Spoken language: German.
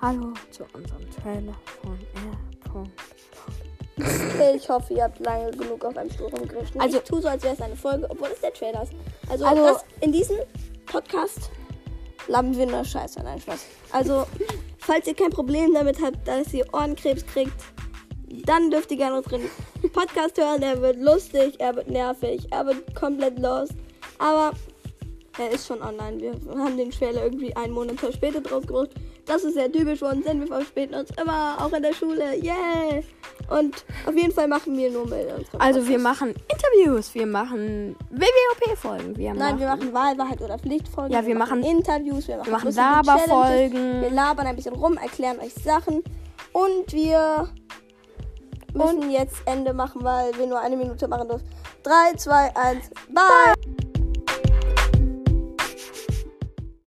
Hallo zu unserem Trailer von R. Ich hoffe, ihr habt lange genug auf einem Stuhl rumgegriffen. Also- ich tue so, als wäre es eine Folge, obwohl es der Trailer ist. Also, Also- das, in diesem Podcast labern wir nur Scheiße. Nein, Spaß. Also, falls ihr kein Problem damit habt, dass ihr Ohrenkrebs kriegt, dann dürft ihr gerne unseren Podcast hören. Der wird lustig, er wird nervig, er wird komplett los. Aber er ist schon online. Wir haben den Trailer irgendwie einen Monat verspätet rausgebracht. Das ist sehr typisch für uns, denn wir verspäten uns immer, auch in der Schule. Yeah! Und auf jeden Fall machen wir nur mit unserem Also wir machen Interviews, wir machen WWOP-Folgen, wir Nein, machen, wir machen Wahl, Wahrheit oder Pflichtfolgen. Ja, wir machen- Interviews, wir machen, wir machen Laberfolgen. Wir labern ein bisschen rum, erklären euch Sachen. Und wir müssen jetzt Ende machen, weil wir nur eine Minute machen dürfen. 3, 2, 1, bye!